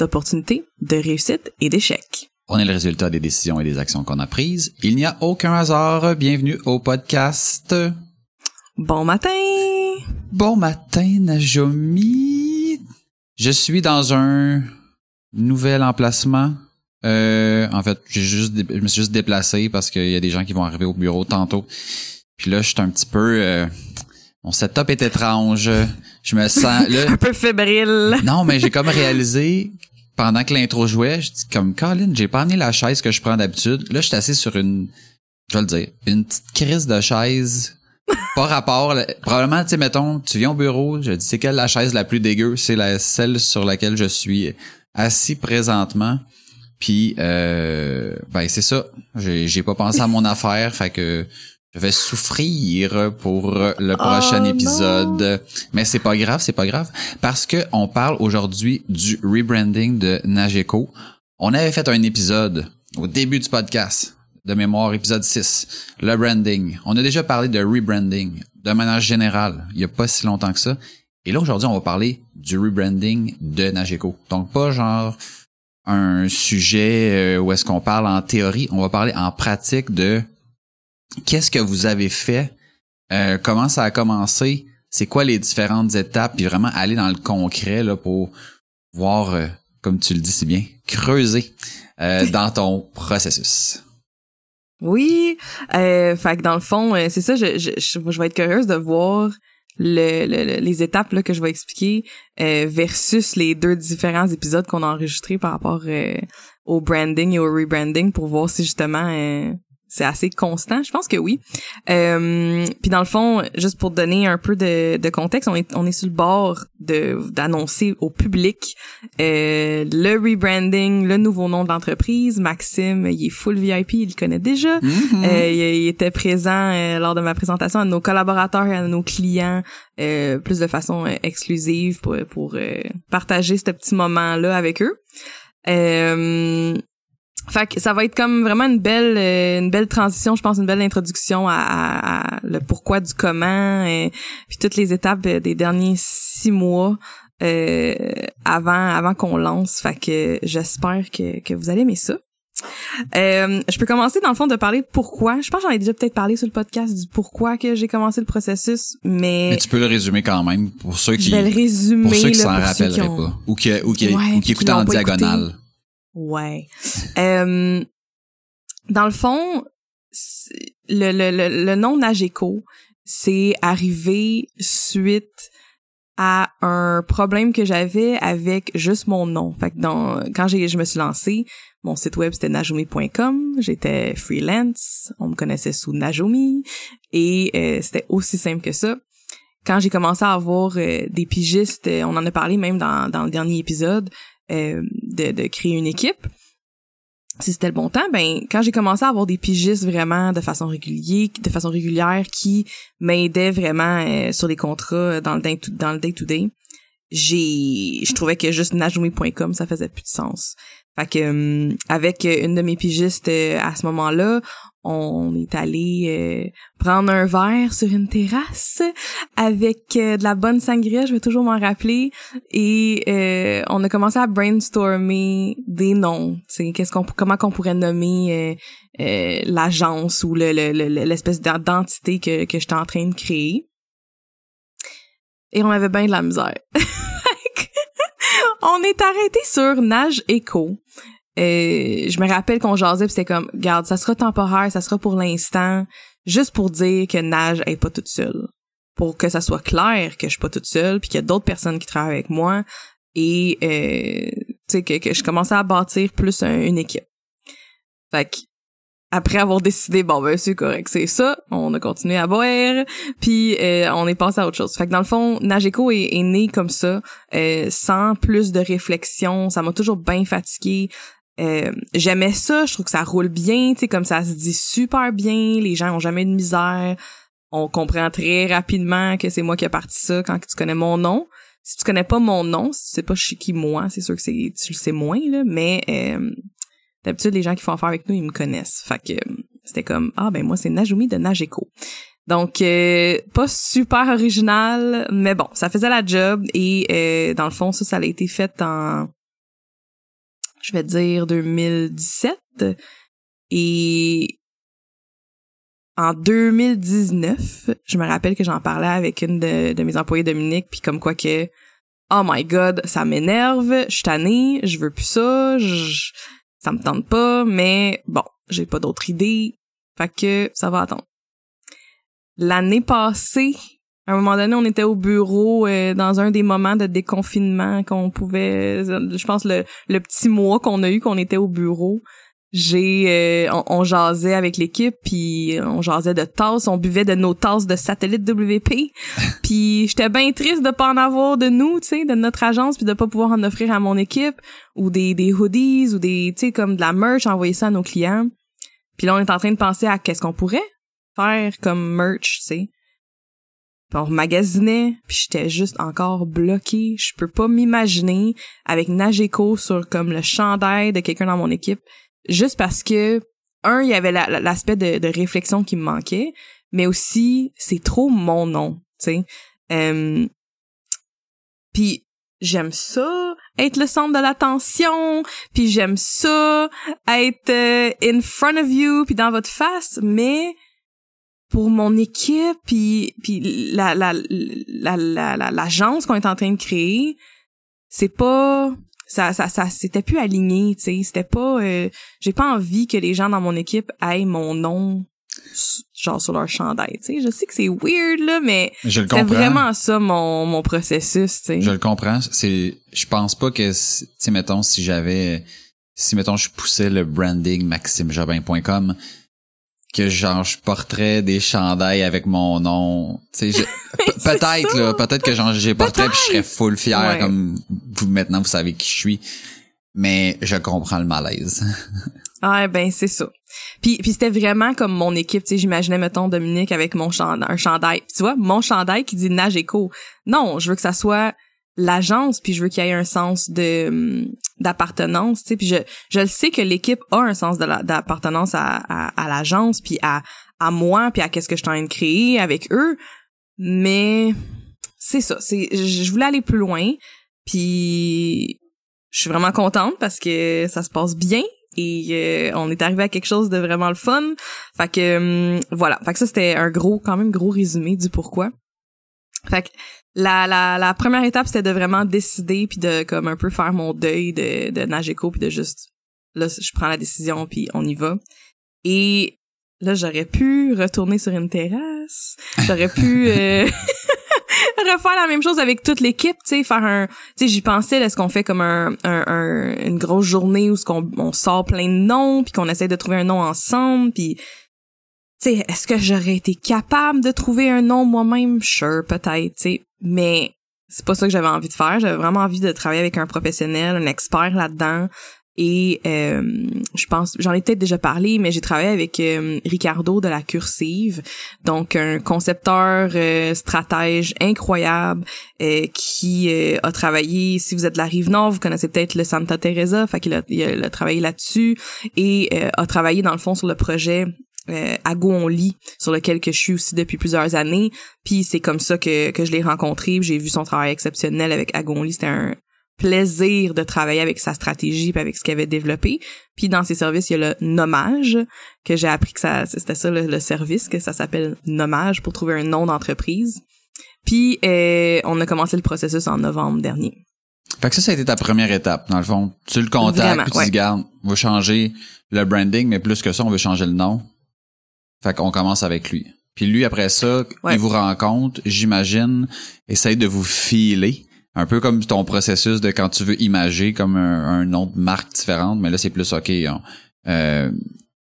d'opportunités, de réussite et d'échecs. On est le résultat des décisions et des actions qu'on a prises. Il n'y a aucun hasard. Bienvenue au podcast. Bon matin! Bon matin, Najomi. Je suis dans un nouvel emplacement. Euh, en fait, j'ai juste, je me suis juste déplacé parce qu'il y a des gens qui vont arriver au bureau tantôt. Puis là, je suis un petit peu. euh, mon setup est étrange. Je me sens. Là, Un peu fébrile. non, mais j'ai comme réalisé pendant que l'intro jouait, je dis comme Colin, j'ai pas amené la chaise que je prends d'habitude. Là, je suis assis sur une, je vais le dire, une petite crise de chaise. Pas rapport. là. Probablement, tu sais, mettons, tu viens au bureau, je dis c'est quelle la chaise la plus dégueu? C'est la celle sur laquelle je suis assis présentement. Puis euh, ben c'est ça. J'ai j'ai pas pensé à mon affaire, fait que je vais souffrir pour le prochain non. épisode. Mais c'est pas grave, c'est pas grave. Parce que on parle aujourd'hui du rebranding de Nageco. On avait fait un épisode au début du podcast, de mémoire, épisode 6, le branding. On a déjà parlé de rebranding de manière générale, il y a pas si longtemps que ça. Et là, aujourd'hui, on va parler du rebranding de Nageco. Donc, pas genre un sujet euh, où est-ce qu'on parle en théorie, on va parler en pratique de qu'est-ce que vous avez fait, euh, comment ça a commencé, c'est quoi les différentes étapes, puis vraiment aller dans le concret là, pour voir, euh, comme tu le dis si bien, creuser euh, dans ton processus. Oui, euh, fait que dans le fond, euh, c'est ça, je, je, je, je vais être curieuse de voir le, le- le- les étapes là, que je vais expliquer euh, versus les deux différents épisodes qu'on a enregistrés par rapport euh, au branding et au rebranding pour voir si justement euh, c'est assez constant. Je pense que oui. Euh, puis dans le fond, juste pour donner un peu de, de contexte, on est, on est sur le bord de d'annoncer au public euh, le rebranding, le nouveau nom de l'entreprise. Maxime, il est full VIP, il le connaît déjà. Mhm. Euh, il, il était présent euh, lors de ma présentation à nos collaborateurs et à nos clients, euh, plus de façon exclusive pour, pour partager ce petit moment-là avec eux. Euh, fait que ça va être comme vraiment une belle euh, une belle transition, je pense une belle introduction à, à- à le pourquoi du comment et puis toutes les étapes euh, des derniers six mois euh, avant avant qu'on lance. Fait que j'espère que, que vous allez aimer ça. Euh, je peux commencer dans le fond de parler de pourquoi. Je pense que j'en ai déjà peut-être parlé sur le podcast du pourquoi que j'ai commencé le processus, mais, Mais tu peux le résumer quand même pour ceux qui je vais le résumer pour ceux qui s'en rappelleraient ont- pas ou qui ou qui, Ouais, ou qui écoutent en diagonale. Ouais. Euh, dans le fond, le, le, le, le nom Nageco, c'est arrivé suite à un problème que j'avais avec juste mon nom. Fait que dans, quand j'ai, je me suis lancée, mon site web c'était najomi.com, j'étais freelance, on me connaissait sous Najomi, et euh, c'était aussi simple que ça. Quand j'ai commencé à avoir euh, des pigistes, euh, on en a parlé même dans, dans le dernier épisode, euh, de, de créer une équipe, si c'était le bon temps, ben quand j'ai commencé à avoir des pigistes vraiment de façon régulière, de façon régulière qui m'aidaient vraiment euh, sur les contrats dans le day to, dans le day to day, j'ai je trouvais que juste najomi.com ça faisait plus de sens. Fait que euh, avec une de mes pigistes euh, à ce moment-là, on est allé euh, prendre un verre sur une terrasse avec euh, de la bonne sangria, je vais toujours m'en rappeler et euh, on a commencé à brainstormer des noms, qu'est-ce qu'on comment qu'on pourrait nommer euh, l'agence ou le, le- l'espèce d'identité que que j'étais en train de créer. Et on avait bien de la misère. on est arrêté sur Nage Echo. Euh, je me rappelle qu'on jasait puis c'était comme, garde, ça sera temporaire, ça sera pour l'instant, juste pour dire que Nage est pas toute seule. Pour que ça soit clair que je suis pas toute seule puis qu'il y a d'autres personnes qui travaillent avec moi et euh, tu sais que, que je commençais à bâtir plus une équipe. Fait que après avoir décidé bon ben c'est correct c'est ça on a continué à boire puis euh, on est passé à autre chose fait que dans le fond Nageco est, est né comme ça euh, sans plus de réflexion ça m'a toujours bien fatigué euh, j'aimais ça je trouve que ça roule bien tu sais comme ça se dit super bien les gens ont jamais de misère on comprend très rapidement que c'est moi qui ai parti ça quand tu connais mon nom si tu connais pas mon nom si tu sais pas chez qui moi c'est sûr que c'est tu le sais moins là mais D'habitude, les gens qui font affaire avec nous, ils me connaissent. Fait que c'était comme ah ben moi c'est Najumi de Nageco. Donc euh, pas super original, mais bon, ça faisait la job et euh, dans le fond ça ça a été fait en je vais dire 2017 et en 2019, je me rappelle que j'en parlais avec une de, mes employés Dominique puis comme quoi que oh my god, ça m'énerve, je suis tannée, je veux plus ça, je ça me tente pas, mais bon, j'ai pas d'autre idée. Fait que ça va attendre. L'année passée, à un moment donné, on était au bureau euh, dans un des moments de déconfinement qu'on pouvait, je pense le, le petit mois qu'on a eu qu'on était au bureau j'ai euh, on, jasait avec l'équipe puis on jasait de tasses on buvait de nos tasses de satellite WP puis j'étais bien triste de pas en avoir de nous tu sais de notre agence puis de pas pouvoir en offrir à mon équipe ou des des hoodies ou des tu sais comme de la merch envoyer ça à nos clients. Puis là on est en train de penser à qu'est-ce qu'on pourrait faire comme merch tu sais on magasinait, puis j'étais juste encore bloquée. Je peux pas m'imaginer avec Nageco sur comme le chandail de quelqu'un dans mon équipe juste parce que un il y avait l'aspect de, de, réflexion qui me manquait mais aussi c'est trop mon nom tu sais euh, puis j'aime ça être le centre de l'attention puis j'aime ça être euh, in front of you puis dans votre face mais pour mon équipe puis puis la la la l'agence qu'on est en train de créer c'est pas ça ça ça c'était plus aligné tu sais. C'était pas euh, j'ai pas envie que les gens dans mon équipe aient mon nom genre sur leur chandail tu sais. Je sais que c'est weird là mais c'est vraiment ça mon mon processus tu sais. Je le comprends. C'est je pense pas que tu sais mettons si j'avais si mettons je poussais le branding maximejobin.com que genre je porterais des chandails avec mon nom. Tu sais peut-être là peut-être que genre j'ai porterais puis je serais full fier comme vous maintenant vous savez qui je suis. Mais je comprends le malaise. Ah ben c'est ça. Puis puis c'était vraiment comme mon équipe tu sais j'imaginais mettons Dominique avec mon chandail un chandail. Tu vois mon chandail qui dit nage éco non je veux que ça soit l'agence puis je veux qu'il y ait un sens de hum, d'appartenance tu sais. Puis je je le sais que l'équipe a un sens d'appartenance à, à, l'agence puis à à moi puis à qu'est-ce que je suis en train de créer avec eux. Mais c'est ça. C'est je voulais aller plus loin puis je suis vraiment contente parce que ça se passe bien et euh, on est arrivé à quelque chose de vraiment le fun. Fait que hum, voilà. Fait que ça c'était un gros quand même gros résumé du pourquoi. Fait que la, la, la première étape, c'était de vraiment décider puis de comme un peu faire mon deuil de, de Nageco puis de juste là je prends la décision puis on y va. Et là j'aurais pu retourner sur une terrasse, j'aurais pu euh, refaire la même chose avec toute l'équipe, tu sais, faire un, tu sais, j'y pensais, est-ce qu'on fait comme un, un, une grosse journée où ce qu'on on sort plein de noms puis qu'on essaie de trouver un nom ensemble puis sais, est-ce que j'aurais été capable de trouver un nom moi-même? Sure, peut-être, tu sais. Mais c'est pas ça que j'avais envie de faire. J'avais vraiment envie de travailler avec un professionnel, un expert là-dedans. Et euh, je pense, j'en ai peut-être déjà parlé, mais j'ai travaillé avec euh, Ricardo de la Cursive, donc un concepteur euh, stratège incroyable qui a travaillé. Si vous êtes de la rive nord, vous connaissez peut-être le Santa Teresa, fait qu'il a, il a travaillé là-dessus et a travaillé dans le fond sur le projet euh, à sur lequel que je suis aussi depuis plusieurs années. Puis c'est comme ça que, que je l'ai rencontré. J'ai vu son travail exceptionnel avec Agonli. C'était un plaisir de travailler avec sa stratégie puis avec ce qu'il avait développé. Puis dans ses services, il y a le nommage, que j'ai appris que ça c'était ça le, service, que ça s'appelle nommage pour trouver un nom d'entreprise. Puis euh, on a commencé le processus en novembre dernier. Fait que ça, ça a été ta première étape, dans le fond. Tu le contactes, Vraiment, puis tu ouais. dis, garde, on va changer le branding, mais plus que ça, on veut changer le nom. Fait qu'on commence avec lui. Puis lui, après ça, Ouais. il vous rencontre, j'imagine, essaye de vous filer. Un peu comme ton processus de quand tu veux imager comme un, un nom de marque différente, mais là, c'est plus, OK, on, euh,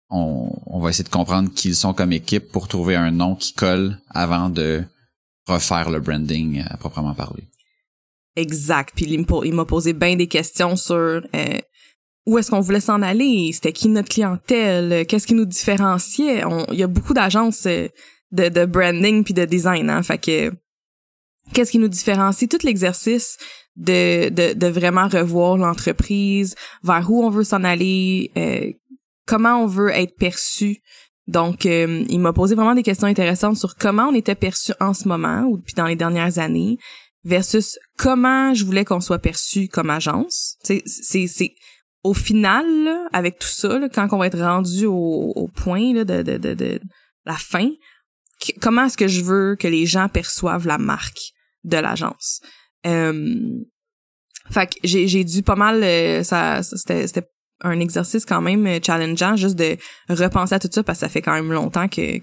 on, on va essayer de comprendre qui ils sont comme équipe pour trouver un nom qui colle avant de refaire le branding à proprement parler. Exact. Puis il m'a posé bien des questions sur euh, où est-ce qu'on voulait s'en aller, c'était qui notre clientèle, qu'est-ce qui nous différenciait? Il y a beaucoup d'agences euh, de, branding puis de design, hein. Fait que qu'est-ce qui nous différencie, tout l'exercice de, de, de vraiment revoir l'entreprise, vers où on veut s'en aller, euh, comment on veut être perçu. Donc, euh, il m'a posé vraiment des questions intéressantes sur comment on était perçu en ce moment ou depuis dans les dernières années versus comment je voulais qu'on soit perçu comme agence. C'est au final là, avec tout ça là, quand on va être rendu au, point là, de, la fin, comment est-ce que je veux que les gens perçoivent la marque de l'agence? Euh, fait que j'ai dû pas mal euh, ça, c'était un exercice quand même euh, challengeant juste de repenser à tout ça parce que ça fait quand même longtemps que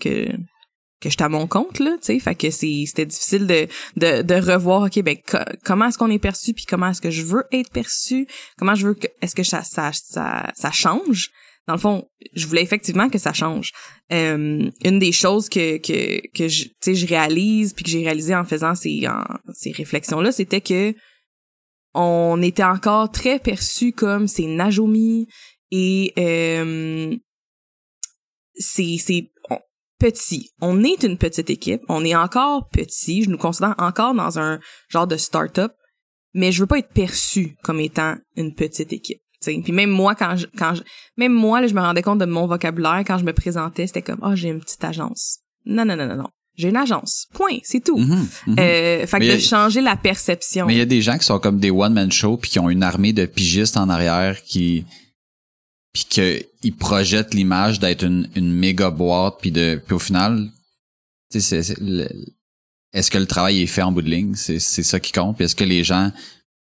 que j'étais à mon compte là, tu sais, fait que c'était difficile de de de revoir OK ben co- comment est-ce qu'on est perçu puis comment est-ce que je veux être perçu, comment je veux que est-ce que ça ça ça ça change? Dans le fond, je voulais effectivement que ça change. Euh, une des choses que que que je, je réalise puis que j'ai réalisé en faisant ces ces réflexions là, c'était que on était encore très perçu comme c'est Najomi et euh, c'est c'est petit. On est une petite équipe, on est encore petit, je nous considère encore dans un genre de start-up, mais je veux pas être perçu comme étant une petite équipe. Puis même moi quand je, quand je, même moi là, je me rendais compte de mon vocabulaire quand je me présentais, c'était comme oh, j'ai une petite agence. Non non non non non. J'ai une agence. Point, c'est tout. Euh, fait que de a- changer la perception. Mais il y a des gens qui sont comme des one-man shows puis qui ont une armée de pigistes en arrière qui puis que ils projettent l'image d'être une, une méga boîte puis de puis au final tu sais c'est- est-ce que le travail est fait en bout de ligne? C'est c'est ça qui compte. Puis est-ce que les gens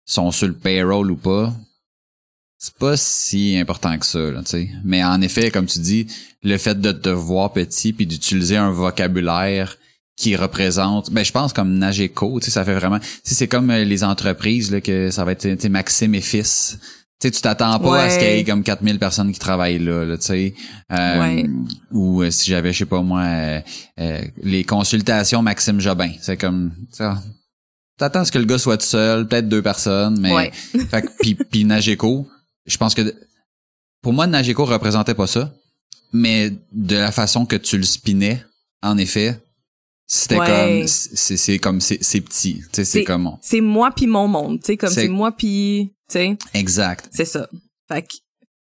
sont sur le payroll ou pas? C'est pas si important que ça tu sais. Mais en effet comme tu dis le fait de te voir petit puis d'utiliser un vocabulaire qui représente ben je pense comme Nageco tu sais ça fait vraiment tu sais c'est comme euh, les entreprises là que ça va être Maxime et fils sais tu t'attends pas à ce qu'il y ait comme 4000 personnes qui travaillent là, là tu sais Euh, Ouais. ou euh, si j'avais je sais pas moi euh, euh, les consultations Maxime Jobin c'est comme ça t'attends à ce que le gars soit tout seul peut-être deux personnes mais Ouais. fait que puis puis Nageco je pense que pour moi Nageco représentait pas ça mais de la façon que tu le spinais en effet c'était Ouais. comme c'est c'est comme c'est c'est petit tu sais c'est comme C'est moi puis mon monde, tu sais comme C'est- moi puis tu sais, exact c'est ça. Fait que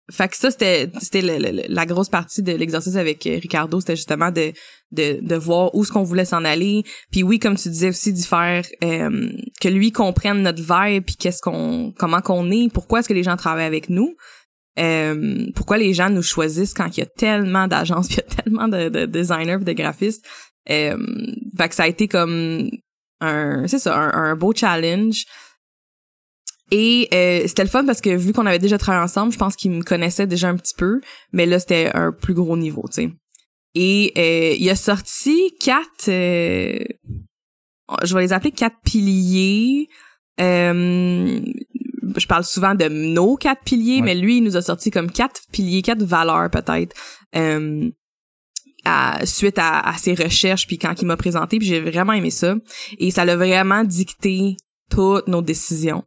fait que ça c'était c'était la grosse partie de l'exercice avec euh, Ricardo, c'était justement de de de voir où est-ce qu'on voulait s'en aller. Puis oui, comme tu disais aussi d'y faire euh, que lui comprenne notre vibe puis qu'est-ce qu'on comment qu'on est, pourquoi est-ce que les gens travaillent avec nous. Euh, pourquoi les gens nous choisissent quand il y a tellement d'agences, il y a tellement de, de designers, de graphistes. Euh, fait que ça a été comme un, c'est ça, un, un beau challenge. Et euh, c'était le fun parce que vu qu'on avait déjà travaillé ensemble, je pense qu'il me connaissait déjà un petit peu, mais là c'était un plus gros niveau, tu sais. Et euh, il a sorti quatre, euh, je vais les appeler quatre piliers. Euh, je parle souvent de nos quatre piliers, Ouais. mais lui il nous a sorti comme quatre piliers, quatre valeurs peut-être. Suite à, à ses recherches puis quand il m'a présenté puis j'ai vraiment aimé ça et ça l'a vraiment dicté toutes nos décisions.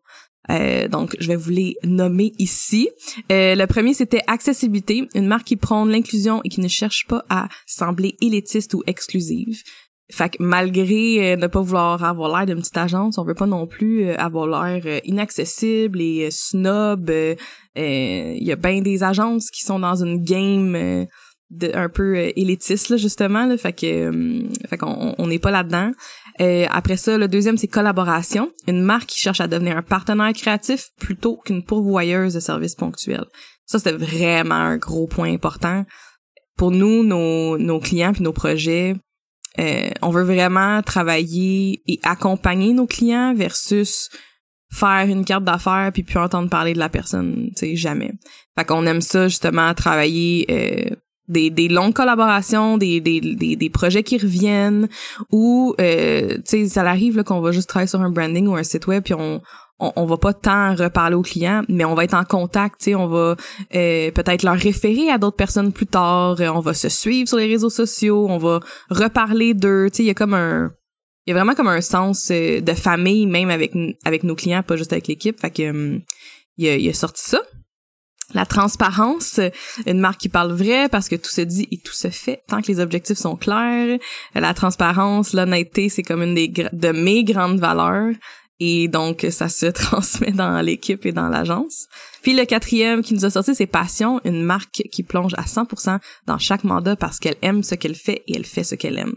Euh, donc, je vais vous les nommer ici. Euh, le premier, c'était accessibilité, une marque qui prône l'inclusion et qui ne cherche pas à sembler élitiste ou exclusive. Fait que malgré euh, ne pas vouloir avoir l'air d'une petite agence, on veut pas non plus euh, avoir l'air euh, inaccessible et snob. Il y a bien des agences qui sont dans une game de, un peu euh, élitiste là justement là. Fait que euh, fait qu'on on n'est pas là-dedans. Euh, après ça, le deuxième, c'est collaboration. Une marque qui cherche à devenir un partenaire créatif plutôt qu'une pourvoyeuse de services ponctuels. Ça, c'était vraiment un gros point important. Pour nous, nos, nos clients puis nos projets, euh, on veut vraiment travailler et accompagner nos clients versus faire une carte d'affaires puis plus entendre parler de la personne, tu sais, jamais. Fait qu'on aime ça justement travailler euh, des, des longues collaborations, des, des, des, des projets qui reviennent ou euh, tu sais ça arrive qu'on va juste travailler sur un branding ou un site web puis on on, va pas tant reparler aux clients, mais on va être en contact, on va euh, peut-être leur référer à d'autres personnes plus tard, euh, on va se suivre sur les réseaux sociaux, on va reparler d'eux, tu sais, il y a comme un il y a vraiment comme un sens euh, de famille même avec avec nos clients, pas juste avec l'équipe, fait que hum, il, a, a sorti ça. La transparence, une marque qui parle vrai parce que tout se dit et tout se fait tant que les objectifs sont clairs. La transparence, l'honnêteté, c'est comme une des de mes grandes valeurs. Et donc, ça se transmet dans l'équipe et dans l'agence. Puis le quatrième qui nous a sorti, c'est Passion, une marque qui plonge à 100% dans chaque mandat parce qu'elle aime ce qu'elle fait et elle fait ce qu'elle aime.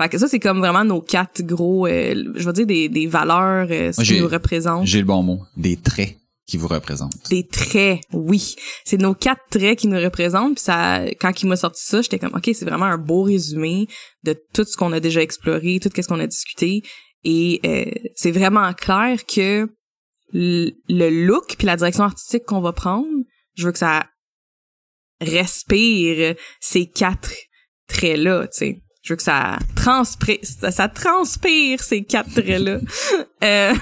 Fait que ça, c'est comme vraiment nos quatre gros, euh, je veux dire, des, des valeurs, euh, ce qui nous représentent. J'ai le bon mot. Des traits qui vous représentent. Des traits, oui. C'est nos quatre traits qui nous représentent. Puis ça, quand il m'a sorti ça, j'étais comme, ok, c'est vraiment un beau résumé de tout ce qu'on a déjà exploré, tout ce qu'on a discuté. Et euh, c'est vraiment clair que le look puis la direction artistique qu'on va prendre, je veux que ça respire ces quatre traits-là, tu sais. Je veux que ça transpire, ça, transpire ces quatre traits-là. euh,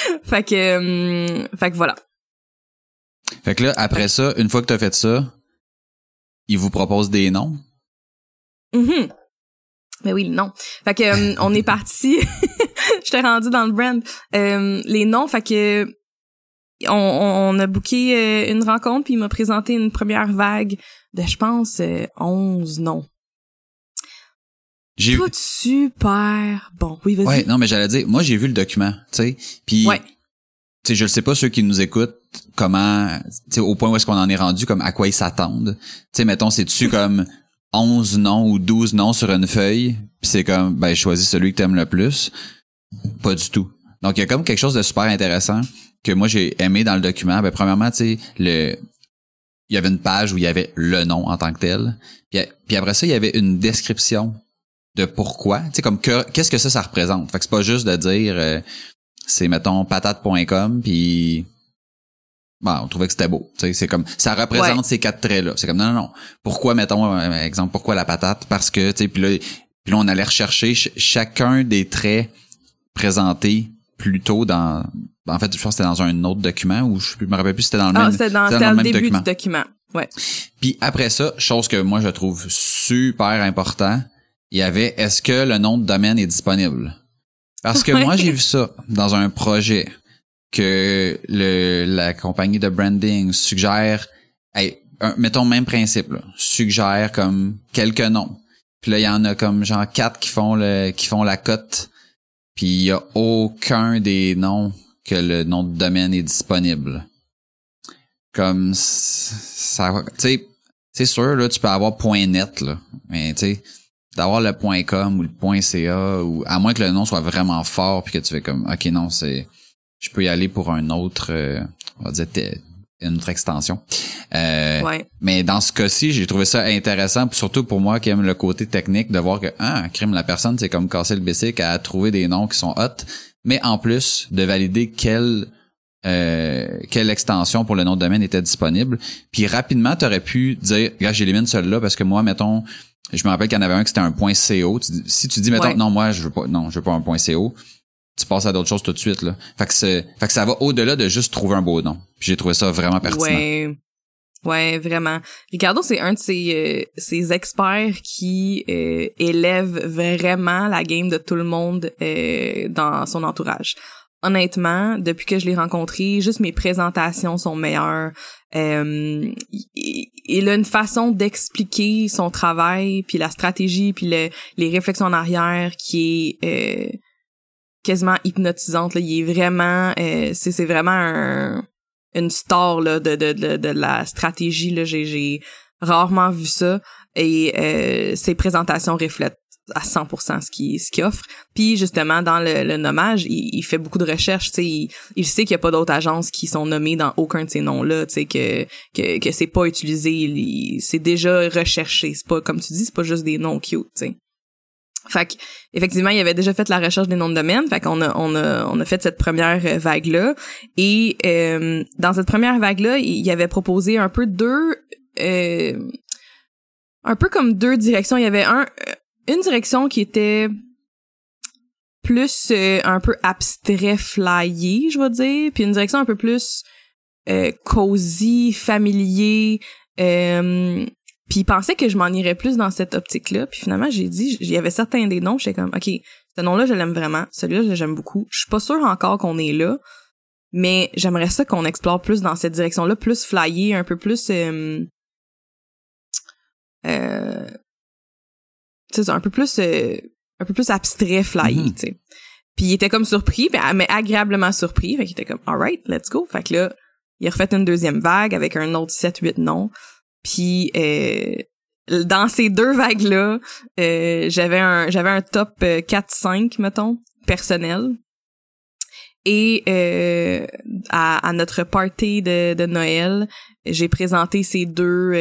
fait que, hum, fait que voilà. Fait que là, après ça, une fois que t'as fait ça, ils vous proposent des noms? Mm Mais oui, non. Fait que hum, on est parti. J'étais rendu dans le brand. Euh, les noms, fait que on, on a booké euh, une rencontre puis il m'a présenté une première vague de je pense 11 euh, noms. J'ai tout super bon. Oui, vas-y. Ouais, non mais j'allais dire moi j'ai vu le document, tu sais. Puis ouais. tu sais je le sais pas ceux qui nous écoutent comment tu sais au point où est-ce qu'on en est rendu comme à quoi ils s'attendent. Tu sais mettons c'est tu comme 11 noms ou 12 noms sur une feuille, puis c'est comme ben choisis celui que t'aimes le plus. Pas du tout. Donc, il y a comme quelque chose de super intéressant que moi, j'ai aimé dans le document. Ben, premièrement, tu sais, le, il y avait une page où il y avait le nom en tant que tel. Puis, après ça, il y avait une description de pourquoi. Tu sais, comme qu'est-ce que ça, ça représente? Fait que c'est pas juste de dire, euh, c'est, mettons, patate.com, puis bon, on trouvait que c'était beau. Tu sais, c'est comme ça représente ces quatre traits là. C'est comme non non non. Pourquoi mettons euh, exemple pourquoi la patate? Parce que tu sais puis là puis là, on allait rechercher chacun des traits présentés plus tôt dans en fait je pense que c'était dans un autre document ou je me rappelle plus c'était dans le même c'était dans, dans, le, début document. du document ouais puis après ça chose que moi je trouve super important il y avait est-ce que le nom de domaine est disponible? Parce que moi j'ai vu ça dans un projet que le la compagnie de branding suggère mettons même principe là, suggère comme quelques noms puis là, il y en a comme genre quatre qui font le qui font la cote. Puis il y a aucun des noms que le nom de domaine est disponible. Comme ça tu sais c'est sûr là tu peux avoir .net là, mais tu sais d'avoir le .com ou le .ca ou à moins que le nom soit vraiment fort puis que tu fais comme OK non, c'est je peux y aller pour un autre euh, on va dire une autre extension. Euh, Mais dans ce cas-ci, j'ai trouvé ça intéressant, surtout pour moi qui aime le côté technique, de voir que, ah, crime, la personne, c'est comme casser le basic à trouver des noms qui sont hot, mais en plus de valider quelle euh, quelle extension pour le nom de domaine était disponible. Puis rapidement, tu aurais pu dire, regarde, j'élimine celui-là parce que moi, mettons, je me rappelle qu'il y en avait un qui c'était un point .co. si tu dis, mettons, non, moi, je veux pas, non, je veux pas un point .co, tu passes à d'autres choses tout de suite là. Fait que fait que ça va au-delà de juste trouver un beau nom. J'ai trouvé ça vraiment pertinent. Ouais. Ouais, vraiment. Ricardo, c'est un de ces, euh, ces experts qui euh, élève vraiment la game de tout le monde euh, dans son entourage. Honnêtement, depuis que je l'ai rencontré, juste mes présentations sont meilleures. Euh, il a une façon d'expliquer son travail, puis la stratégie, puis le, les réflexions en arrière qui est quasiment hypnotisante. Là. Il est vraiment, euh, c'est, c'est vraiment un, une star de la stratégie. Là. J'ai, j'ai rarement vu ça. Et euh, ses présentations reflètent à 100% ce qu'il ce qu'il offre. Puis justement dans le, le nommage, il, fait beaucoup de recherches, tu il, il sait qu'il y a pas d'autres agences qui sont nommées dans aucun de ces noms-là, tu que que que c'est pas utilisé, c'est déjà recherché, c'est pas comme tu dis, c'est pas juste des noms cute, tu sais. Fait que, effectivement, il avait déjà fait la recherche des noms de domaine. Fait qu'on a, on a, on a fait cette première vague-là. Et euh, dans cette première vague-là, il avait proposé un peu deux... Euh, un peu comme deux directions. Il y avait un une direction qui était plus euh, un peu abstrait flyé, je vais dire, puis une direction un peu plus euh, cosy, familier, euh, puis pensait que je m'en irais plus dans cette optique-là, puis finalement j'ai dit, il y avait certains des noms, j'étais comme, ok, ce nom-là je l'aime vraiment, celui-là j'aime beaucoup, je suis pas sûre encore qu'on est là, mais j'aimerais ça qu'on explore plus dans cette direction-là, plus flyé, un peu plus euh, euh, un peu plus euh, un peu plus abstrait flyé, mm-hmm. tu sais. Puis il était comme surpris, mais agréablement surpris, fait qu'il était comme alright, let's go. Fait que là, il a refait une deuxième vague avec un autre 7 8 noms. Puis euh, dans ces deux vagues là, euh, j'avais un j'avais un top 4 5 mettons personnel. Et à, notre party de, de Noël, j'ai présenté ces deux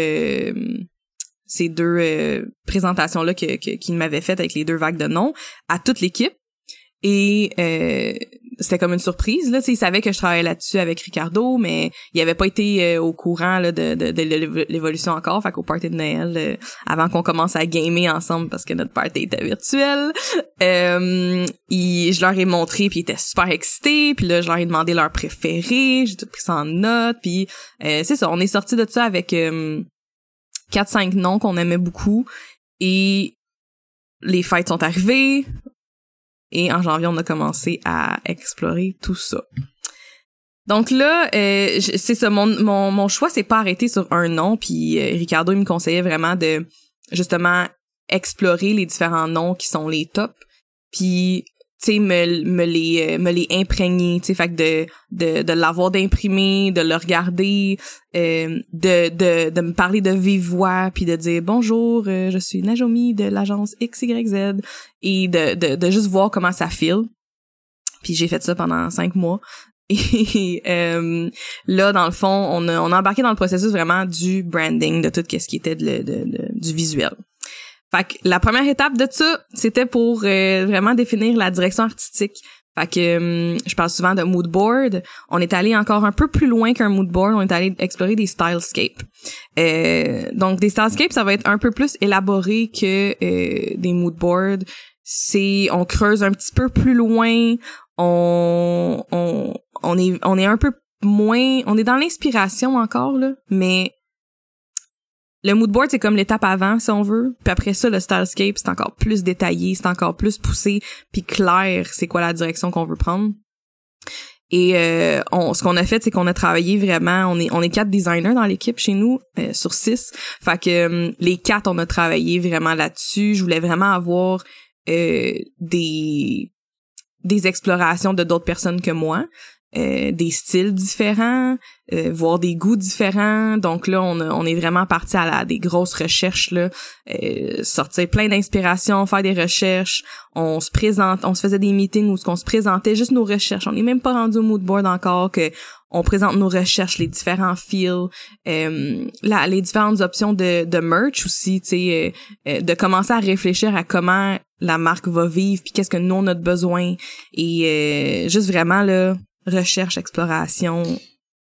ces deux euh, présentations là que, qu'il m'avait faites avec les deux vagues de noms à toute l'équipe. Et euh, c'était comme une surprise là, il savait que je travaillais là-dessus avec Ricardo, mais il avait pas été euh, au courant là, de, de, de l'évolution encore, fait qu'au party de Noël, avant qu'on commence à gamer ensemble parce que notre party était virtuel, euh, je leur ai montré puis ils étaient super excités, puis là je leur ai demandé leur préféré, j'ai tout pris ça en note, puis c'est ça, on est sorti de ça avec 4-5 noms qu'on aimait beaucoup. Et les fêtes sont arrivées. Et en janvier, on a commencé à explorer tout ça. Donc là, euh, c'est ça, mon, mon, mon choix s'est pas arrêté sur un nom, puis euh, Ricardo il me conseillait vraiment de justement explorer les différents noms qui sont les tops, puis tu me, me les euh, me les imprégner tu sais fait que de de de l'avoir d'imprimer de le regarder euh, de de de me parler de vive voix puis de dire bonjour euh, je suis Najomi de l'agence XYZ et de de de juste voir comment ça file. Puis j'ai fait ça pendant cinq mois. Et euh, là dans le fond on a on a embarqué dans le processus vraiment du branding de tout ce qui était de, de, de du visuel fait que la première étape de ça, c'était pour euh, vraiment définir la direction artistique. Fait que hum, je parle souvent de mood board. On est allé encore un peu plus loin qu'un mood board. On est allé explorer des stylescapes. Euh, donc des stylescapes, ça va être un peu plus élaboré que euh, des mood boards. C'est on creuse un petit peu plus loin. On on on est on est un peu moins. On est dans l'inspiration encore là, mais le mood board, c'est comme l'étape avant, si on veut. Puis après ça, le stylescape, c'est encore plus détaillé, c'est encore plus poussé, puis clair, c'est quoi la direction qu'on veut prendre. Et euh, ce qu'on a fait, c'est qu'on a travaillé vraiment. On est on est quatre designers dans l'équipe chez nous euh, sur six. Fait que euh, les quatre, on a travaillé vraiment là-dessus. Je voulais vraiment avoir des des explorations de d'autres personnes que moi. Euh, des styles différents, euh, voir des goûts différents. Donc là, on, on est vraiment parti à la, des grosses recherches là, euh, sortir plein d'inspiration, faire des recherches. On se présente, on se faisait des meetings où on se présentait juste nos recherches. On n'est même pas rendu au mood board encore que on présente nos recherches, les différents feels, euh, là, les différentes options de, de merch aussi, tu sais, de commencer à réfléchir à comment la marque va vivre, puis qu'est-ce que nous on a besoin, et juste vraiment là recherche, exploration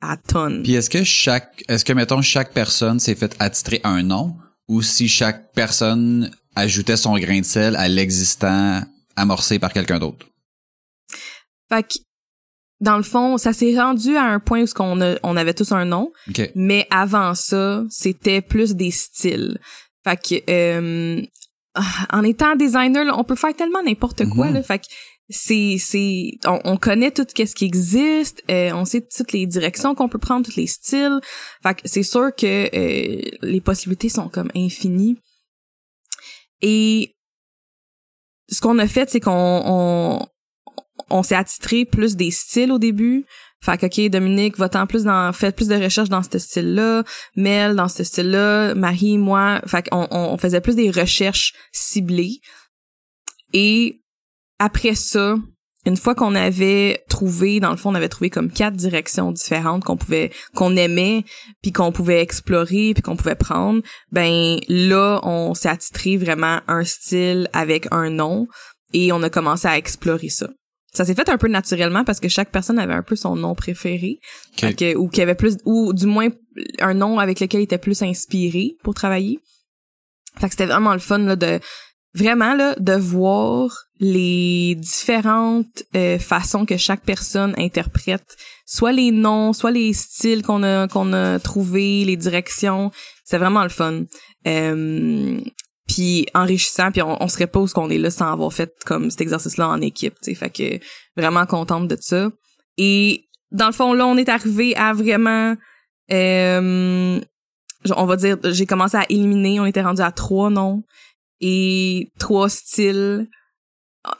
à tonnes. Puis est-ce que chaque, est-ce que mettons chaque personne s'est fait attitrer un nom ou si chaque personne ajoutait son grain de sel à l'existant amorcé par quelqu'un d'autre? Fait que, dans le fond, ça s'est rendu à un point où on, on avait tous un nom, mais avant ça, c'était plus des styles. Fait que, euh, en étant designer, on peut faire tellement n'importe quoi. Là, fait que c'est c'est on, connaît tout ce qui existe, euh, on sait toutes les directions qu'on peut prendre, tous les styles. Fait que c'est sûr que euh, les possibilités sont comme infinies. Et ce qu'on a fait, c'est qu'on on, on s'est attitré plus des styles au début. Fait que, OK, Dominique, va-t'en plus dans, faites plus de recherches dans ce style-là. Mel, dans ce style-là. Marie, moi. Fait qu'on on faisait plus des recherches ciblées. Et après ça, une fois qu'on avait trouvé, dans le fond, on avait trouvé comme quatre directions différentes qu'on pouvait, qu'on aimait, puis qu'on pouvait explorer, puis qu'on pouvait prendre, ben là, on s'est attitré vraiment un style avec un nom et on a commencé à explorer ça. Ça s'est fait un peu naturellement parce que chaque personne avait un peu son nom préféré, ou qui avait plus, ou du moins un nom avec lequel il était plus inspiré pour travailler. Fait que c'était vraiment le fun là, de vraiment là de voir les différentes euh, façons que chaque personne interprète soit les noms soit les styles qu'on a qu'on a trouvé les directions. C'est vraiment le fun. Euh, puis enrichissant puis on, on pas où qu'on est là sans avoir fait comme cet exercice là en équipe tu fait que vraiment contente de ça. Et dans le fond là on est arrivé à vraiment euh, on va dire j'ai commencé à éliminer on était rendu à trois noms et trois styles.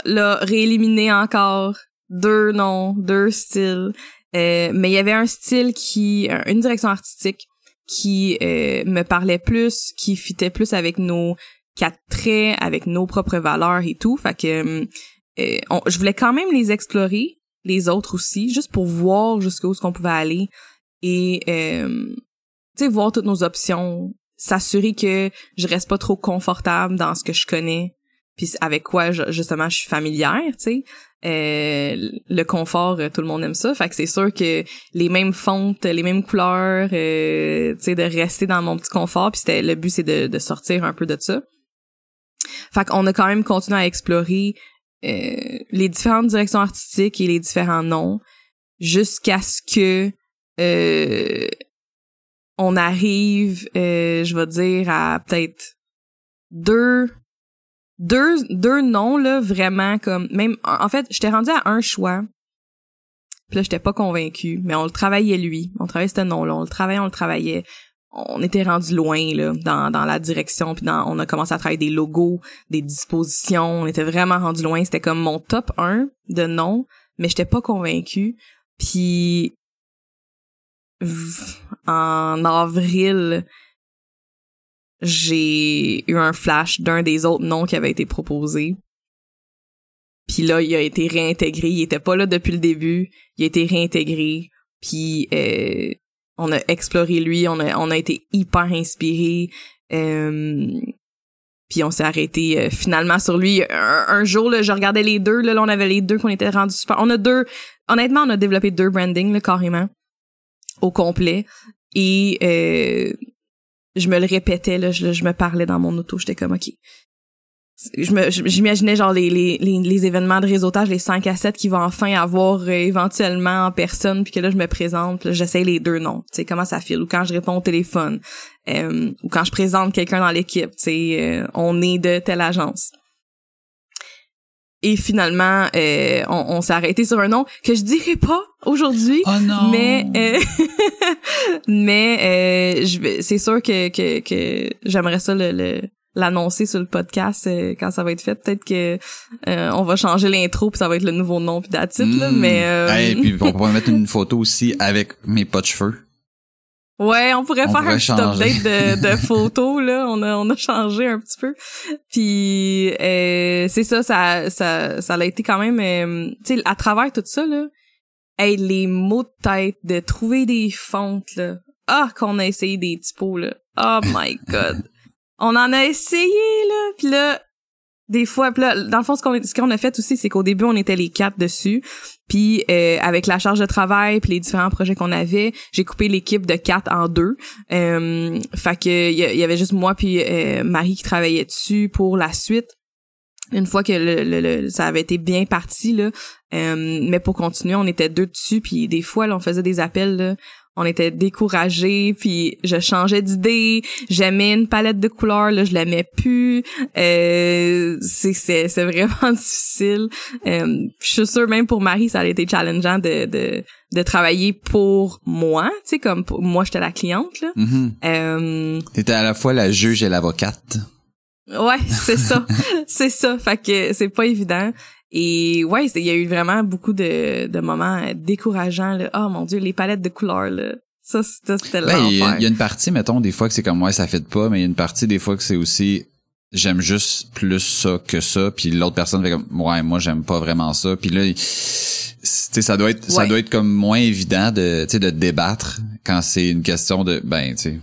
Là, rééliminer encore deux noms, deux styles. Euh, mais il y avait un style qui, une direction artistique qui euh, me parlait plus, qui fitait plus avec nos quatre traits, avec nos propres valeurs et tout. Fait que euh, je voulais quand même les explorer, les autres aussi, juste pour voir jusqu'où ce qu'on pouvait aller et tu sais voir toutes nos options s'assurer que je reste pas trop confortable dans ce que je connais puis avec quoi justement je suis familière tu sais. Euh, le confort euh, tout le monde aime ça. Fait que c'est sûr que les mêmes fontes les mêmes couleurs euh, tu sais de rester dans mon petit confort. Puis c'était le but c'est de, de sortir un peu de ça. Fait qu'on a quand même continué à explorer les différentes directions artistiques et les différents noms jusqu'à ce que on arrive, euh, je vais dire, à peut-être deux, deux, deux noms, là, vraiment, comme, même, en fait, j'étais rendu à un choix. Puis là, j'étais pas convaincue, mais on le travaillait, lui. On travaillait ce nom-là. On le travaillait, on le travaillait. On était rendu loin, là, dans, dans la direction, puis dans, on a commencé à travailler des logos, des dispositions. On était vraiment rendu loin. C'était comme mon top 1 de noms, mais j'étais pas convaincue. Puis en avril, j'ai eu un flash d'un des autres noms qui avait été proposé. Puis là, il a été réintégré. Il était pas là depuis le début. Il a été réintégré. Puis euh, on a exploré lui. On a, on a été hyper inspiré. Euh, puis on s'est arrêté euh, finalement sur lui. Un, jour, là, je regardais les deux. Là, on avait les deux qu'on était rendus super. On a deux... Honnêtement, on a développé deux branding, là, carrément au complet. Et euh, je me le répétais, là, je, me parlais dans mon auto, j'étais comme OK. Je j'imaginais genre les, les, les, événements de réseautage, les 5 à 7 qui vont enfin avoir euh, éventuellement en personne, puis que là je me présente, j'essaie les deux noms, tu sais comment ça file? Ou quand je réponds au téléphone euh, ou quand je présente quelqu'un dans l'équipe, tu sais on est de telle agence. Et finalement, euh, on, s'est arrêté sur un nom que je dirais pas aujourd'hui. Oh non. Mais euh, mais euh, je c'est sûr que que, que j'aimerais ça le, l'annoncer sur le podcast quand ça va être fait. Peut-être que on va changer l'intro puis ça va être le nouveau nom puis d'attitude là, hmm. mais Et puis on pourrait mettre une photo aussi avec mes pas de cheveux. Ouais, on pourrait faire un petit update de, de photos là. On a on a changé un petit peu. Puis euh, c'est ça, ça ça ça a été quand même. Euh, tu sais, à travers tout ça là, hey, les mots de tête, de trouver des fontes là. Ah, qu'on a essayé des typos là. Oh my god. on en a essayé là. Puis là, des fois, là, dans le fond, ce qu'on ce a fait aussi, c'est qu'au début, on était les quatre dessus. Puis euh, avec la charge de travail, puis les différents projets qu'on avait, j'ai coupé l'équipe de quatre en deux. Euh, fait que il y, avait juste moi puis euh, Marie qui travaillait dessus pour la suite. Une fois que le, ça avait été bien parti là, euh, mais pour continuer, on était deux dessus. Puis des fois, là, on faisait des appels. Là, on était découragés puis je changeais d'idée j'aimais une palette de couleurs là je l'aimais plus euh, c'est c'est c'est vraiment difficile euh, je suis sûre même pour Marie ça a été challengeant de de de travailler pour moi tu sais comme pour, moi j'étais la cliente là euh, t'étais à la fois la juge et l'avocate ouais c'est ça c'est ça fait que c'est pas évident et ouais, il y a eu vraiment beaucoup de, de moments décourageants. Là. Oh mon dieu, les palettes de couleurs, là. Ça, c'était ben, Il y, a une partie, mettons, des fois que c'est comme, ouais, ça fait pas, mais il y a une partie, des fois, que c'est aussi, j'aime juste plus ça que ça puis l'autre personne fait comme ouais moi j'aime pas vraiment ça puis là tu sais ça doit être ça doit être comme moins évident de tu sais de débattre quand c'est une question de ben tu sais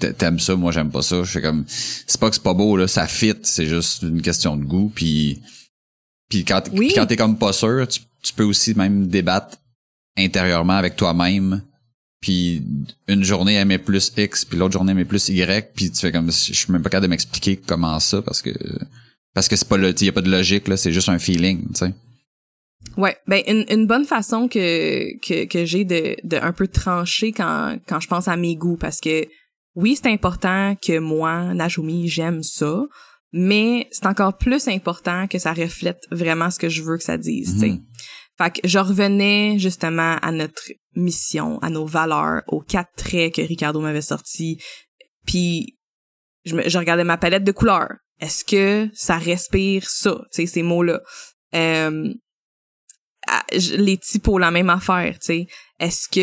t'aimes ça moi j'aime pas ça je comme c'est pas que c'est pas beau là ça fit c'est juste une question de goût puis puis quand Oui. puis quand t'es comme pas sûr tu, tu peux aussi même débattre intérieurement avec toi-même puis une journée aimer plus X puis l'autre journée aimer plus Y puis tu fais comme je suis même pas capable de m'expliquer comment ça parce que parce que c'est pas le y a pas de logique là c'est juste un feeling tu sais Ouais, ben une, une bonne façon que que, que j'ai de, de un peu trancher quand quand je pense à mes goûts parce que oui, c'est important que moi, Najumi, j'aime ça, mais c'est encore plus important que ça reflète vraiment ce que je veux que ça dise. Mhm. Fait que je revenais justement à notre mission, à nos valeurs, aux quatre traits que Ricardo m'avait sortis, puis je, me, je regardais ma palette de couleurs. Est-ce que ça respire ça, tu sais, ces mots-là? Euh, les typos, la même affaire, tu sais. Est-ce que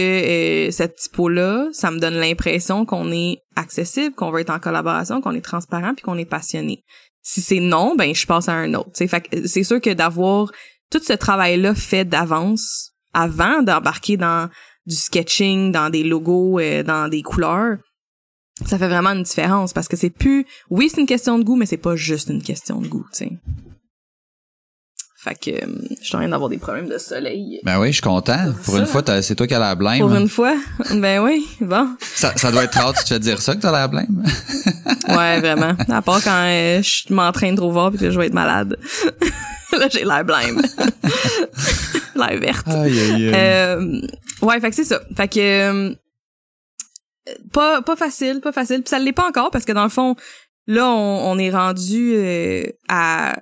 euh, cette typo-là, ça me donne l'impression qu'on est accessible, qu'on va être en collaboration, qu'on est transparent, puis qu'on est passionné? Si c'est non, ben je passe à un autre. Fait que c'est sûr que d'avoir tout ce travail-là fait d'avance, avant d'embarquer dans du sketching, dans des logos, euh, dans des couleurs, ça fait vraiment une différence parce que c'est plus, oui, c'est une question de goût, mais c'est pas juste une question de goût, tu sais. Fait que euh, je suis en train d'avoir des problèmes de soleil. ben oui je suis content pour ça. une fois c'est toi qui as la blême Pour hein. une fois, ben oui, bon. ça, ça doit être rare tu te fais dire ça que t'as la blême Ouais, vraiment. À part quand euh, je m'entraîne trop fort puis que je vais être malade. Là, j'ai l'air blême. l'air verte. aïe aïe aïe. Euh, ouais, fait que c'est ça. Fait que euh, pas pas facile, pas facile. Puis ça l'est pas encore parce que dans le fond, là, on, on est rendu euh, à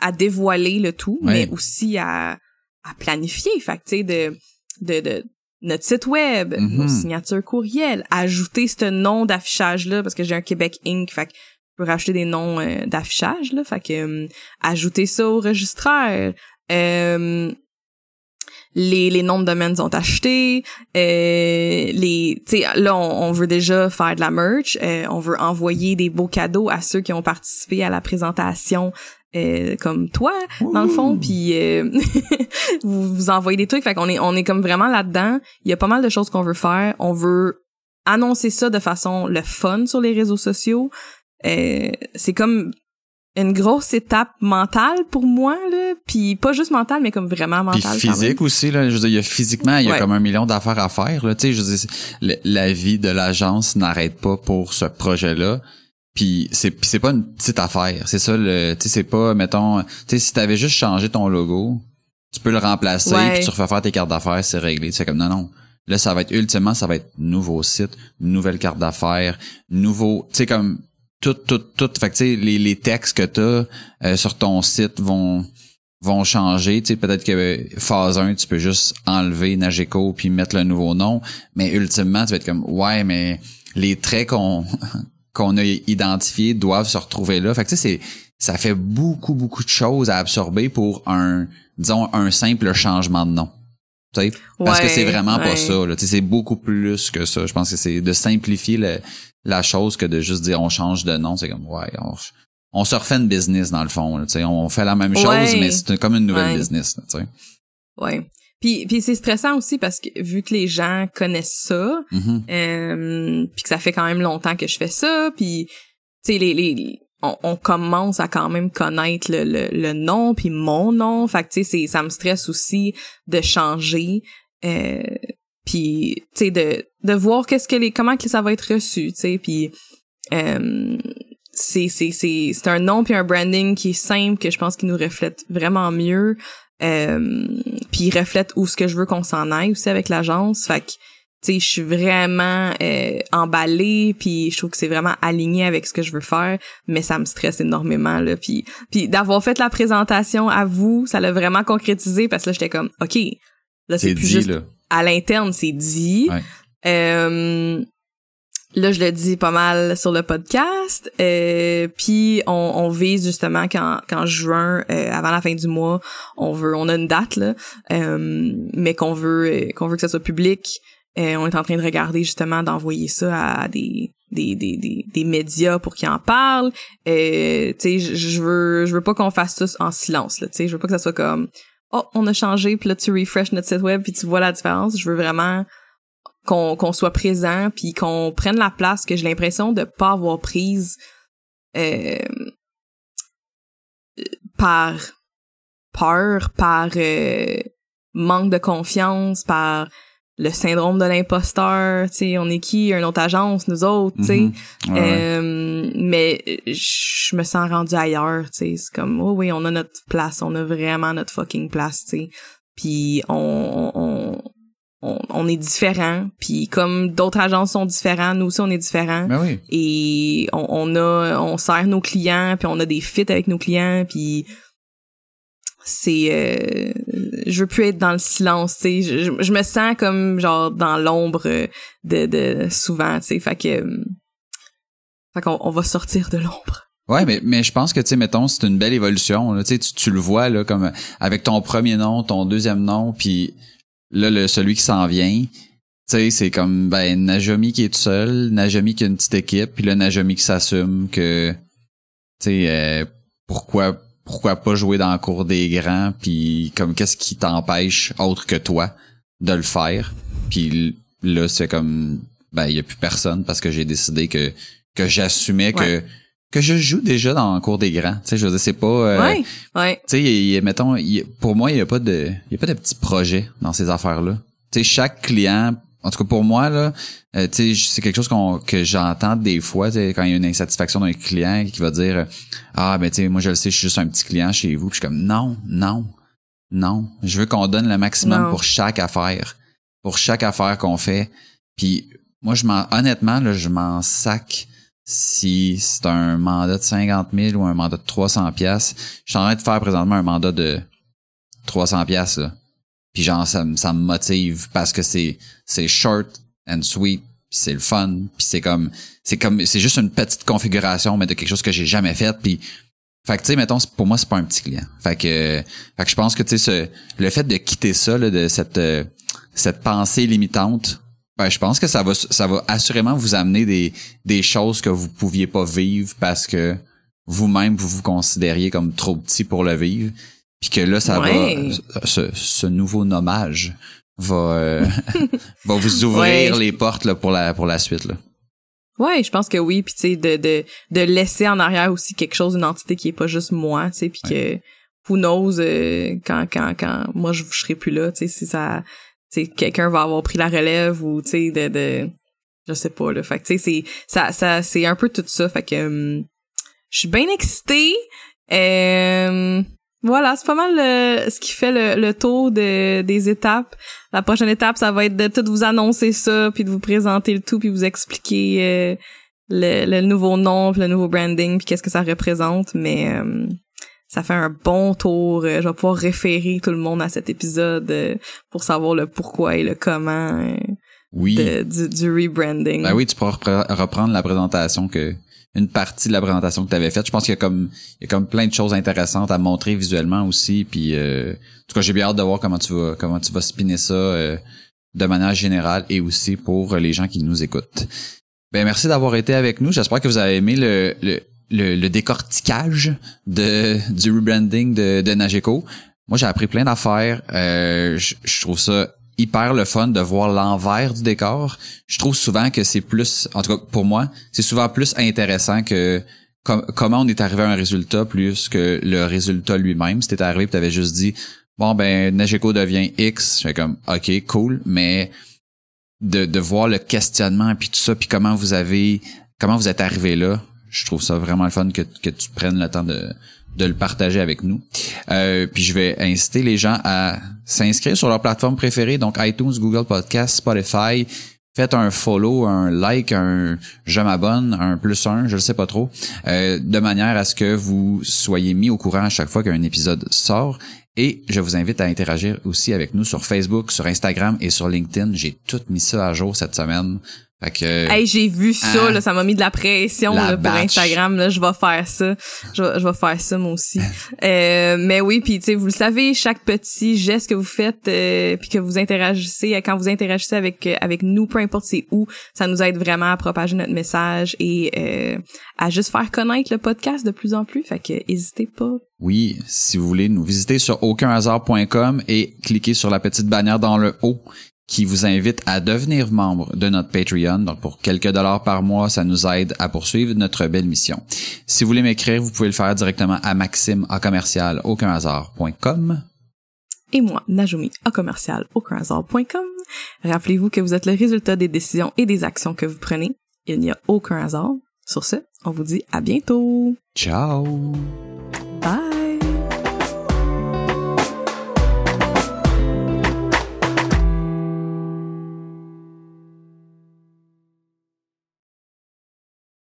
à dévoiler le tout, mais aussi à à planifier. Fait que tu sais de de de notre site web, nos signatures courriel, ajouter ce nom d'affichage là parce que j'ai un Québec Inc. Fait que je peux rajouter des noms euh, d'affichage là. Fait que euh, ajouter ça au registraire. Euh, les, les noms de domaines sont achetés, euh, les, tu sais, là, on, on veut déjà faire de la merch, euh, on veut envoyer des beaux cadeaux à ceux qui ont participé à la présentation, euh, comme toi, dans le fond, puis euh, vous, vous envoyez des trucs, fait qu'on est, on est comme vraiment là-dedans. Il y a pas mal de choses qu'on veut faire. On veut annoncer ça de façon le fun sur les réseaux sociaux. Euh, c'est comme une grosse étape mentale pour moi là, puis pas juste mentale mais comme vraiment Puis mentale. même. physique aussi, là. Je veux dire, il y a physiquement, il y a Ouais. comme un million d'affaires à faire, là. Tu sais, je veux dire, le- la vie de l'agence n'arrête pas pour ce projet-là. Puis c'est puis c'est pas une petite affaire. C'est ça, le, tu sais, c'est pas, mettons, tu sais, si t'avais juste changé ton logo, tu peux le remplacer, puis tu refais faire tes cartes d'affaires, c'est réglé. C'est comme, non, non. Là, ça va être, ultimement, ça va être nouveau site, nouvelle carte d'affaires, nouveau, tu sais, comme, tout, tout, tout. Fait que, tu sais, les, les textes que t'as euh, sur ton site vont, vont changer. Tu sais, peut-être que euh, phase 1, tu peux juste enlever Nageco puis mettre le nouveau nom. Mais ultimement, tu vas être comme, ouais, mais les traits qu'on, qu'on a identifiés doivent se retrouver là. Fait que, tu sais, c'est, ça fait beaucoup, beaucoup de choses à absorber pour un, disons, un simple changement de nom. Parce que c'est vraiment pas ça. Là. Tu sais, C'est beaucoup plus que ça. Je pense que c'est de simplifier le- la chose que de juste dire on change de nom. C'est comme ouais, on, on se refait une business dans le fond. Là, tu sais. on fait la même chose, mais c'est comme une nouvelle business. là, tu sais. Ouais. Puis, puis c'est stressant aussi parce que vu que les gens connaissent ça, Mhm. euh, puis que ça fait quand même longtemps que je fais ça, puis tu sais les, les on, commence à quand même connaître le, le, nom puis mon nom, fait que tu sais ça me stresse aussi de changer euh, puis tu sais de de voir qu'est-ce que les comment que ça va être reçu, tu sais puis euh, c'est c'est c'est c'est un nom puis un branding qui est simple que je pense qui nous reflète vraiment mieux euh, puis reflète où ce que je veux qu'on s'en aille aussi avec l'agence. Fait que tu sais je suis vraiment euh, emballée puis je trouve que c'est vraiment aligné avec ce que je veux faire mais ça me stresse énormément là puis puis d'avoir fait la présentation à vous ça l'a vraiment concrétisé parce que là j'étais comme OK là c'est plus dit, juste là. à l'interne c'est dit Ouais. euh, là, je le dis pas mal sur le podcast. Euh, puis on, on vise justement qu'en, qu'en juin, euh, avant la fin du mois, on veut, on a une date là, euh, mais qu'on veut, euh, qu'on veut que ça soit public. Euh, on est en train de regarder justement d'envoyer ça à des des, des, des, des médias pour qu'ils en parlent. Euh, tu sais, je veux je veux pas qu'on fasse ça en silence. Tu sais, je veux pas que ça soit comme oh on a changé puis là tu refresh notre site web puis tu vois la différence. Je veux vraiment qu'on qu'on soit présent puis qu'on prenne la place que j'ai l'impression de pas avoir prise euh, par peur, par euh, manque de confiance, par le syndrome de l'imposteur, tu sais, on est qui, une autre agence, nous autres, tu sais. Mhm. Ouais, Euh, mais je me sens rendu ailleurs, tu sais. C'est comme, oh oui, on a notre place, on a vraiment notre fucking place, tu sais. Puis on, on, on, on est différents. Puis comme d'autres agences sont différents, nous aussi on est différents. Ben oui. Et on, on a, on sert nos clients, puis on a des fits avec nos clients, puis c'est euh, je veux plus être dans le silence tu sais je, je- me sens comme genre dans l'ombre euh, de de souvent tu sais fait que euh, fait qu'on on va sortir de l'ombre Ouais, mais, mais je pense que, tu sais, mettons, c'est une belle évolution. là. Tu, tu le vois, là, comme avec ton premier nom, ton deuxième nom, puis là, le, celui qui s'en vient. Tu sais, c'est comme, ben, Najomi qui est tout seul, Najomi qui a une petite équipe, puis là, Najomi qui s'assume que, tu sais, euh, pourquoi, pourquoi pas jouer dans la cour des grands, puis comme, qu'est-ce qui t'empêche, autre que toi, de le faire? Puis là, c'est comme, ben, il y a plus personne parce que j'ai décidé que, que j'assumais que Ouais. que je joue déjà dans le cours des grands. Tu sais, je veux dire, c'est pas. euh, ouais ouais Tu sais, y mettons, y pour moi, il y a pas de, il y a pas de petits projets dans ces affaires-là. Tu sais, chaque client, en tout cas pour moi là, euh, c'est quelque chose qu'on que j'entends des fois, quand il y a une insatisfaction d'un client qui va dire, ah ben tu sais, moi je le sais, je suis juste un petit client chez vous. Puis je suis comme non, non, non. Je veux qu'on donne le maximum Non. pour chaque affaire, pour chaque affaire qu'on fait. Puis moi, je m'en, honnêtement là, je m'en sac si c'est un mandat de 50 000 ou un mandat de 300 pièces. Je suis en train de faire présentement un mandat de 300 pièces. Puis genre ça, me- ça me motive parce que c'est c'est short and sweet, puis c'est le fun, puis c'est comme c'est comme c'est juste une petite configuration mais de quelque chose que j'ai jamais fait puis fait que tu sais mettons pour moi c'est pas un petit client. Fait que fait que je pense que tu sais le fait de quitter ça là, de cette euh, cette pensée limitante ben, je pense que ça va ça va assurément vous amener des des choses que vous pouviez pas vivre parce que vous-même vous vous considériez comme trop petit pour le vivre puis que là ça Ouais. va ce, ce nouveau nommage va euh, va vous ouvrir Ouais. les portes là, pour la pour la suite là. ouais je pense que oui puis tu sais de de de laisser en arrière aussi quelque chose une entité qui est pas juste moi tu sais puis que who knows euh, quand quand quand moi je, je serai plus là tu sais si ça tu sais quelqu'un va avoir pris la relève ou tu sais de de je sais pas là fait que tu sais c'est ça ça c'est un peu tout ça fait que hum, je suis bien excitée euh, voilà c'est pas mal euh, ce qui fait le, le tour de, des étapes la prochaine étape ça va être de tout vous annoncer ça puis de vous présenter le tout puis vous expliquer euh, le, le nouveau nom puis le nouveau branding puis qu'est-ce que ça représente mais euh, ça fait un bon tour. Je vais pouvoir référer tout le monde à cet épisode euh, pour savoir le pourquoi et le comment Oui. de- du, du rebranding. Ben oui, tu pourras repre- reprendre la présentation que une partie de la présentation que tu avais faite. Je pense qu'il y a comme il y a comme plein de choses intéressantes à montrer visuellement aussi puis euh, en tout cas, j'ai bien hâte de voir comment tu vas comment tu vas spinner ça euh, de manière générale et aussi pour les gens qui nous écoutent. Ben merci d'avoir été avec nous. J'espère que vous avez aimé le le, le, le décortiquage de du rebranding de de Nageco. Moi, j'ai appris plein d'affaires. Euh, je, je trouve ça hyper le fun de voir l'envers du décor. Je trouve souvent que c'est plus, en tout cas pour moi, c'est souvent plus intéressant que com- comment on est arrivé à un résultat plus que le résultat lui-même. Si arrivé et t'avais juste dit bon ben Nageco devient X, je fais comme ok cool, mais de, voir le questionnement puis tout ça puis comment vous avez comment vous êtes arrivé là, je trouve ça vraiment le fun que tu prennes le temps de de le partager avec nous. Euh, puis je vais inciter les gens à s'inscrire sur leur plateforme préférée, donc iTunes, Google Podcast, Spotify. Faites un follow, un like, un je m'abonne, un plus un, je ne sais pas trop, euh, de manière à ce que vous soyez mis au courant à chaque fois qu'un épisode sort. Et je vous invite à interagir aussi avec nous sur Facebook, sur Instagram et sur LinkedIn. J'ai tout mis ça à jour cette semaine. Fait que, Hey, j'ai vu ça, Ah. là, ça m'a mis de la pression La là, pour batch. Instagram. Là, je vais faire ça. Je vais, je vais faire ça moi aussi. Euh, mais oui, puis tu sais, vous le savez, chaque petit geste que vous faites, euh, puis que vous interagissez, quand vous interagissez avec euh, avec nous, peu importe c'est où, ça nous aide vraiment à propager notre message et euh, à juste faire connaître le podcast de plus en plus. Fait que n'hésitez pas. oui, si vous voulez nous visiter sur aucunhasard.com et cliquez sur la petite bannière dans le haut qui vous invite à devenir membre de notre Patreon. Donc, pour quelques dollars par mois, ça nous aide à poursuivre notre belle mission. Si vous voulez m'écrire, vous pouvez le faire directement à maxime à commercial. Et moi, Najumi, à commercial. Rappelez-vous que vous êtes le résultat des décisions et des actions que vous prenez. Il n'y a aucun hasard. Sur ce, on vous dit à bientôt. Ciao!